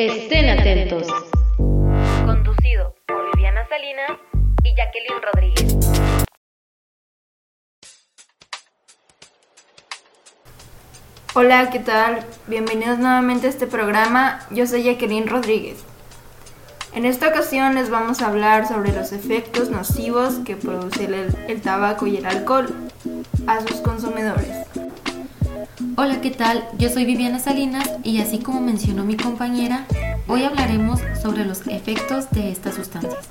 Estén atentos. Conducido por Viviana Salinas y Jacqueline Rodríguez. Hola, ¿qué tal? Bienvenidos nuevamente a este programa. Yo soy Jacqueline Rodríguez. En esta ocasión les vamos a hablar sobre los efectos nocivos que produce el, el tabaco y el alcohol a sus consumidores. Hola, ¿qué tal? Yo soy Viviana Salinas y así como mencionó mi compañera, hoy hablaremos sobre los efectos de estas sustancias,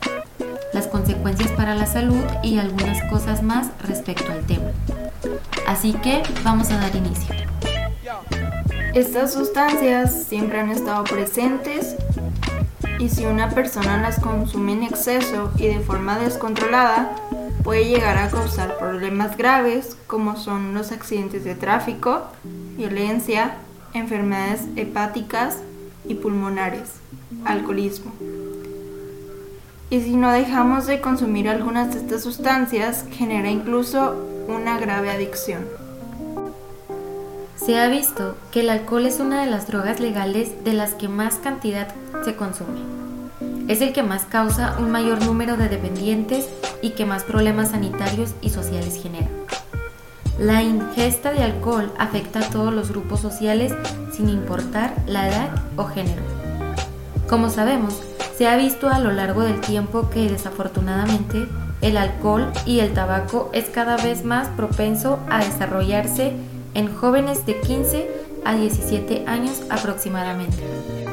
las consecuencias para la salud y algunas cosas más respecto al tema. Así que vamos a dar inicio. Estas sustancias siempre han estado presentes y si una persona las consume en exceso y de forma descontrolada, puede llegar a causar problemas graves como son los accidentes de tráfico, violencia, enfermedades hepáticas y pulmonares, alcoholismo. Y si no dejamos de consumir algunas de estas sustancias, genera incluso una grave adicción. Se ha visto que el alcohol es una de las drogas legales de las que más cantidad se consume. Es el que más causa un mayor número de dependientes y que más problemas sanitarios y sociales genera. La ingesta de alcohol afecta a todos los grupos sociales sin importar la edad o género. Como sabemos, se ha visto a lo largo del tiempo que desafortunadamente el alcohol y el tabaco es cada vez más propenso a desarrollarse en jóvenes de 15 a 17 años aproximadamente.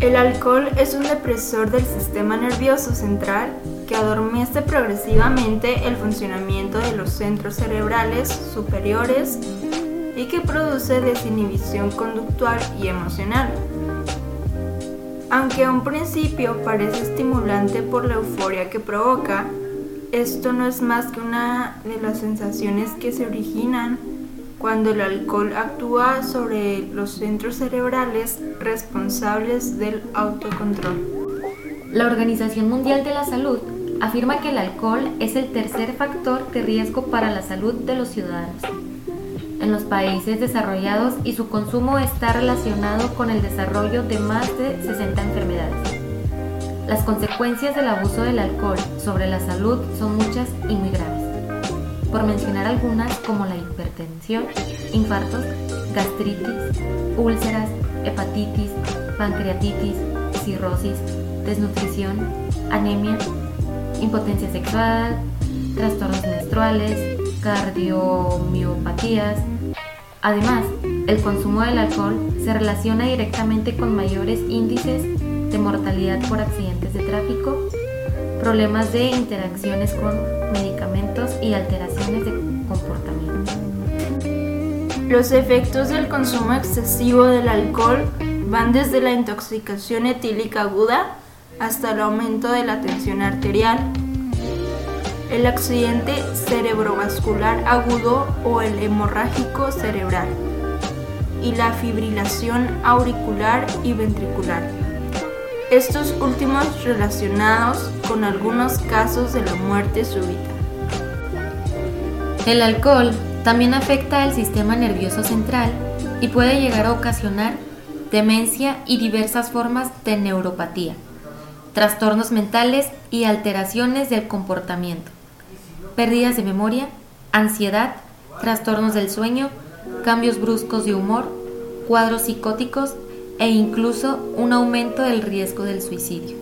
El alcohol es un depresor del sistema nervioso central que adormece progresivamente el funcionamiento de los centros cerebrales superiores y que produce desinhibición conductual y emocional. Aunque a un principio parece estimulante por la euforia que provoca, esto no es más que una de las sensaciones que se originan cuando el alcohol actúa sobre los centros cerebrales responsables del autocontrol. La Organización Mundial de la Salud afirma que el alcohol es el tercer factor de riesgo para la salud de los ciudadanos en los países desarrollados y su consumo está relacionado con el desarrollo de más de 60 enfermedades. Las consecuencias del abuso del alcohol sobre la salud son muchas y muy graves por mencionar algunas como la hipertensión, infartos, gastritis, úlceras, hepatitis, pancreatitis, cirrosis, desnutrición, anemia, impotencia sexual, trastornos menstruales, cardiomiopatías. Además, el consumo del alcohol se relaciona directamente con mayores índices de mortalidad por accidentes de tráfico, problemas de interacciones con medicamentos y alteraciones de comportamiento. Los efectos del consumo excesivo del alcohol van desde la intoxicación etílica aguda hasta el aumento de la tensión arterial, el accidente cerebrovascular agudo o el hemorrágico cerebral y la fibrilación auricular y ventricular. Estos últimos relacionados con algunos casos de la muerte súbita. El alcohol también afecta al sistema nervioso central y puede llegar a ocasionar demencia y diversas formas de neuropatía, trastornos mentales y alteraciones del comportamiento, pérdidas de memoria, ansiedad, trastornos del sueño, cambios bruscos de humor, cuadros psicóticos e incluso un aumento del riesgo del suicidio,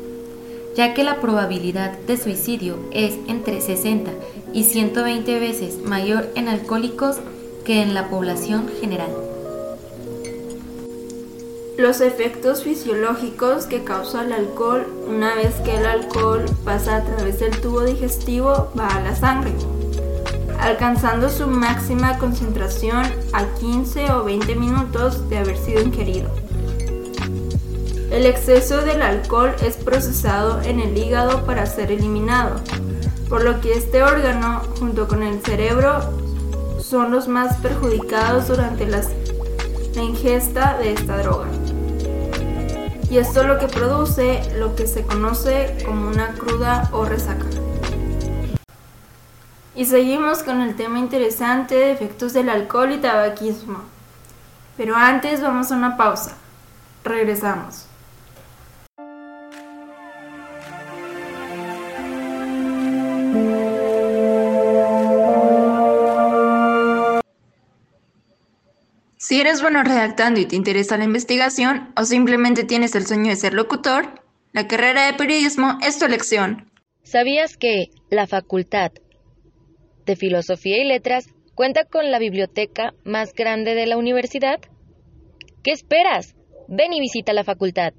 ya que la probabilidad de suicidio es entre 60 y 120 veces mayor en alcohólicos que en la población general. Los efectos fisiológicos que causa el alcohol una vez que el alcohol pasa a través del tubo digestivo va a la sangre, alcanzando su máxima concentración a 15 o 20 minutos de haber sido ingerido. El exceso del alcohol es procesado en el hígado para ser eliminado, por lo que este órgano, junto con el cerebro, son los más perjudicados durante la ingesta de esta droga. Y esto es lo que produce lo que se conoce como una cruda o resaca. Y seguimos con el tema interesante de efectos del alcohol y tabaquismo. Pero antes vamos a una pausa. Regresamos. Si eres bueno redactando y te interesa la investigación o simplemente tienes el sueño de ser locutor, la carrera de periodismo es tu elección. ¿Sabías que la Facultad de Filosofía y Letras cuenta con la biblioteca más grande de la universidad? ¿Qué esperas? Ven y visita la facultad.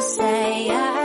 say I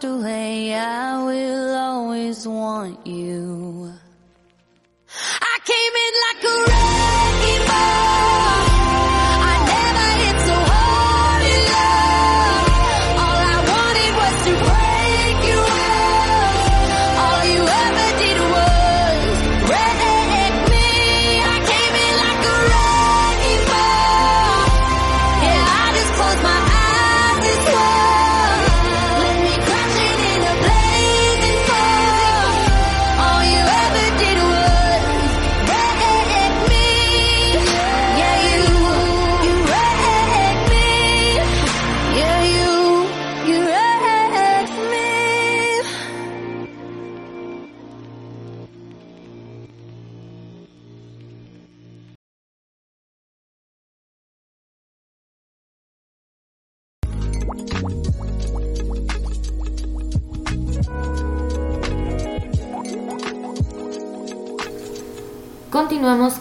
to lay out.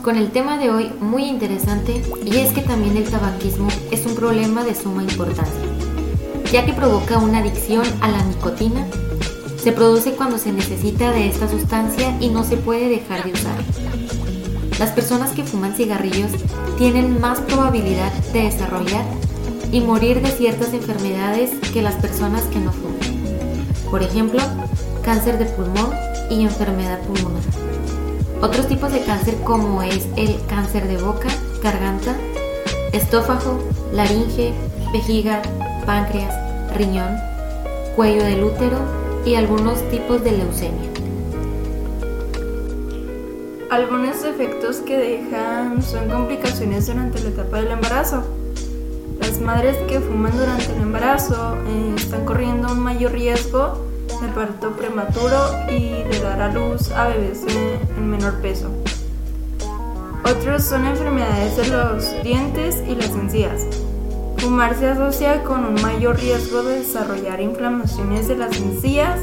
Con el tema de hoy muy interesante y es que también el tabaquismo es un problema de suma importancia, ya que provoca una adicción a la nicotina. Se produce cuando se necesita de esta sustancia y no se puede dejar de usar. Las personas que fuman cigarrillos tienen más probabilidad de desarrollar y morir de ciertas enfermedades que las personas que no fuman. Por ejemplo, cáncer de pulmón y enfermedad pulmonar. Otros tipos de cáncer como es el cáncer de boca, garganta, estófago, laringe, vejiga, páncreas, riñón, cuello del útero y algunos tipos de leucemia. Algunos efectos que dejan son complicaciones durante la etapa del embarazo. Las madres que fuman durante el embarazo eh, están corriendo un mayor riesgo de parto prematuro y de dar a luz a bebés en menor peso. Otros son enfermedades de los dientes y las encías. Fumar se asocia con un mayor riesgo de desarrollar inflamaciones de las encías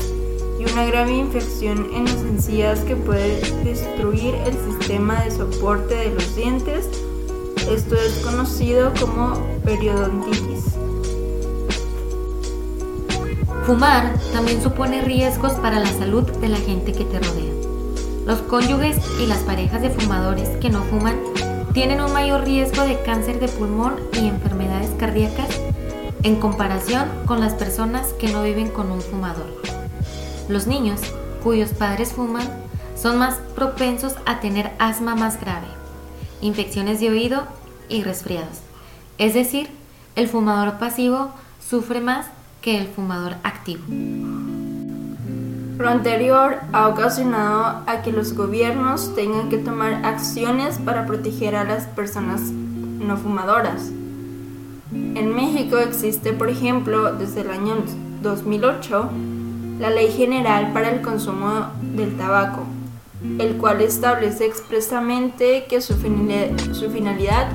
y una grave infección en las encías que puede destruir el sistema de soporte de los dientes. Esto es conocido como periodontitis. Fumar también supone riesgos para la salud de la gente que te rodea. Los cónyuges y las parejas de fumadores que no fuman tienen un mayor riesgo de cáncer de pulmón y enfermedades cardíacas en comparación con las personas que no viven con un fumador. Los niños cuyos padres fuman son más propensos a tener asma más grave, infecciones de oído y resfriados. Es decir, el fumador pasivo sufre más que el fumador activo. Lo anterior ha ocasionado a que los gobiernos tengan que tomar acciones para proteger a las personas no fumadoras. En México existe, por ejemplo, desde el año 2008, la Ley General para el Consumo del Tabaco, el cual establece expresamente que su finalidad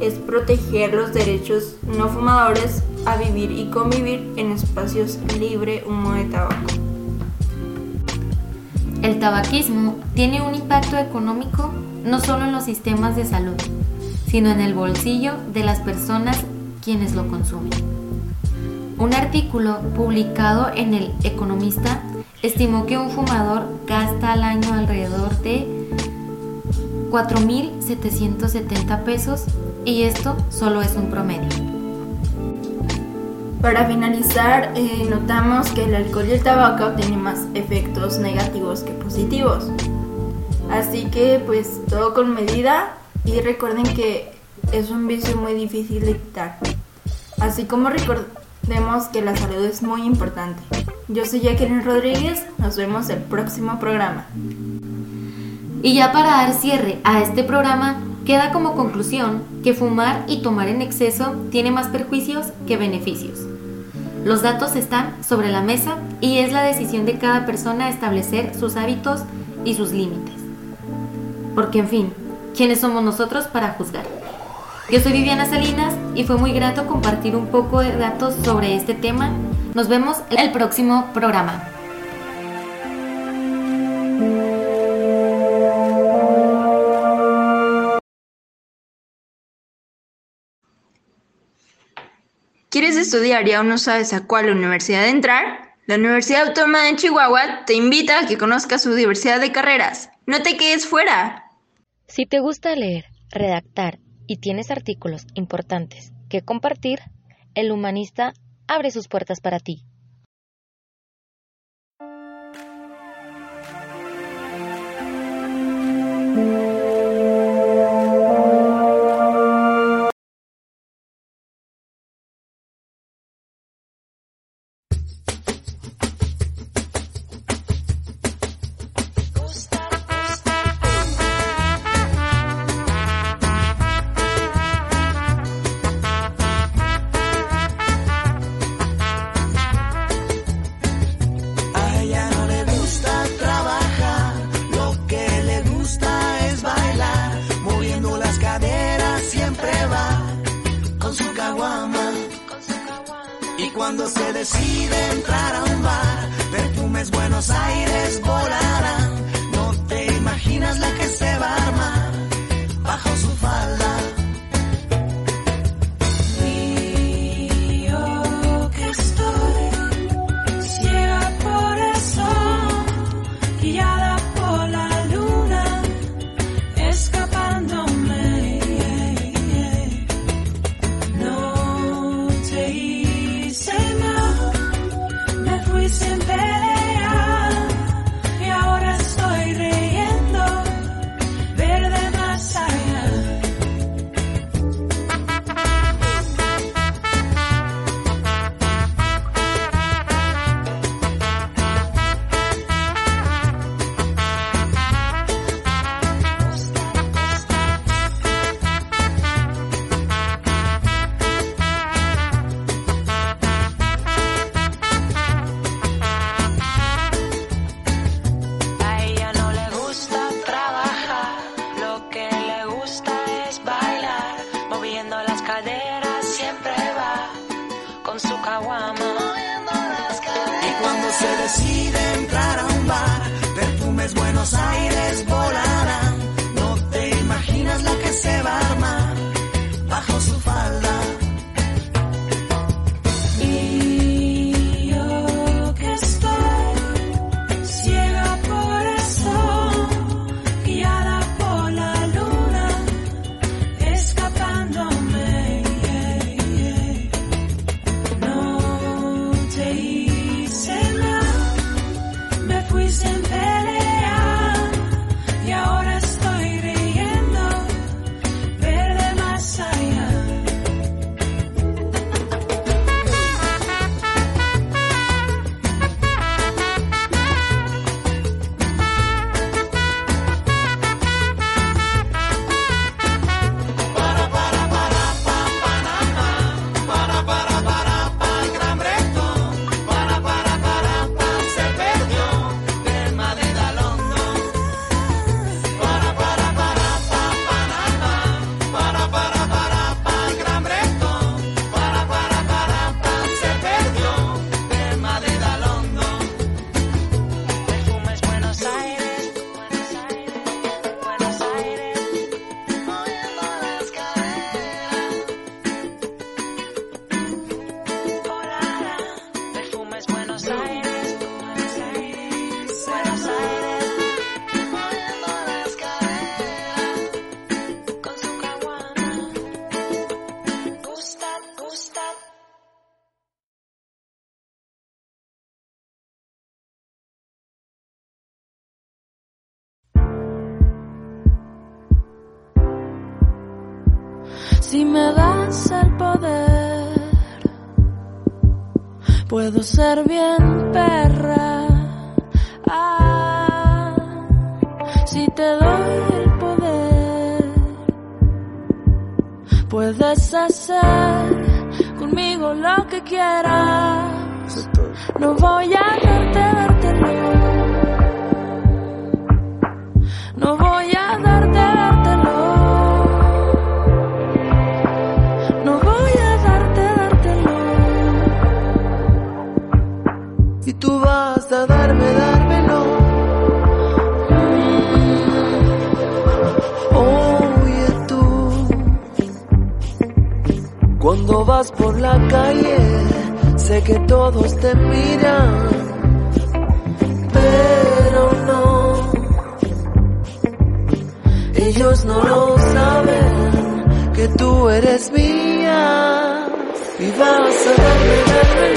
es proteger los derechos no fumadores a vivir y convivir en espacios libre humo de tabaco. El tabaquismo tiene un impacto económico no solo en los sistemas de salud, sino en el bolsillo de las personas quienes lo consumen. Un artículo publicado en El Economista estimó que un fumador gasta al año alrededor de 4.770 pesos y esto solo es un promedio. Para finalizar, eh, notamos que el alcohol y el tabaco tienen más efectos negativos que positivos. Así que pues todo con medida y recuerden que es un vicio muy difícil de quitar. Así como recordemos que la salud es muy importante. Yo soy Jacqueline Rodríguez, nos vemos el próximo programa. Y ya para dar cierre a este programa, queda como conclusión que fumar y tomar en exceso tiene más perjuicios que beneficios. Los datos están sobre la mesa y es la decisión de cada persona establecer sus hábitos y sus límites. Porque en fin, ¿quiénes somos nosotros para juzgar? Yo soy Viviana Salinas y fue muy grato compartir un poco de datos sobre este tema. Nos vemos el próximo programa. ¿Quieres estudiar y aún no sabes a cuál universidad entrar? La Universidad Autónoma de Chihuahua te invita a que conozcas su diversidad de carreras. No te quedes fuera. Si te gusta leer, redactar y tienes artículos importantes que compartir, el humanista abre sus puertas para ti. Si me das el poder, puedo ser bien perra. Ah, si te doy el poder, puedes hacer conmigo lo que quieras. No voy a darte, dártelo. No tú vas a darme, dármelo. Oye tú, cuando vas por la calle, sé que todos te miran, pero no. Ellos no lo saben, que tú eres mía. Y vas a darme, dármelo.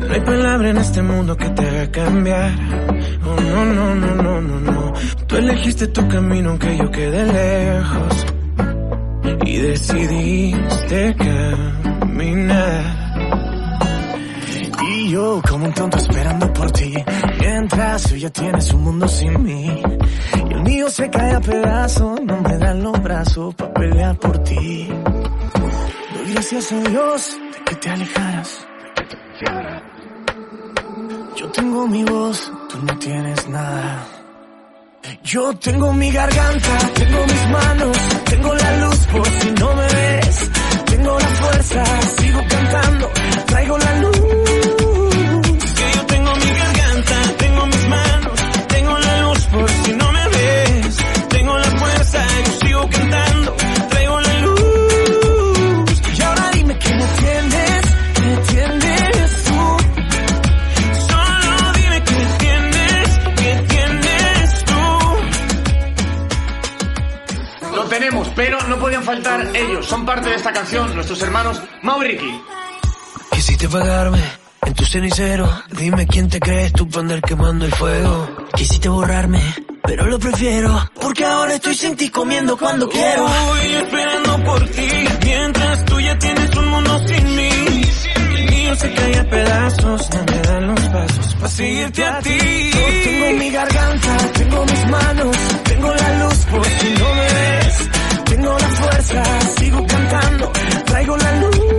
No hay palabra en este mundo que te haga cambiar. Oh, no, no, no, no, no, no. Tú elegiste tu camino aunque yo quede lejos. Y decidiste caminar. Y yo como un tonto esperando por ti. Mientras tú ya tienes un mundo sin mí. Y el mío se cae a pedazos. No me dan los brazos para pelear por ti. Gracias a Dios de que te alejaras. Yo tengo mi voz, tú no tienes nada. Yo tengo mi garganta, tengo mis manos, tengo la luz por si no me ves. Tengo la fuerza, sigo cantando, traigo la luz. Faltar ellos. Son parte de esta canción, nuestros hermanos Mau y Ricky. Quisiste pagarme en tu cenicero. Dime quién te crees tú para andar quemando el fuego. Quisiste borrarme, pero lo prefiero. Porque ahora estoy sin ti comiendo cuando quiero. Estoy esperando por ti. Mientras tú ya tienes un mundo sin mí. El mío se cae a pedazos. No me dan los pasos para seguirte a ti. Yo tengo mi garganta, tengo mis manos. Tengo la luz por si no me ves. Tengo la fuerza, sigo cantando. Traigo la luz.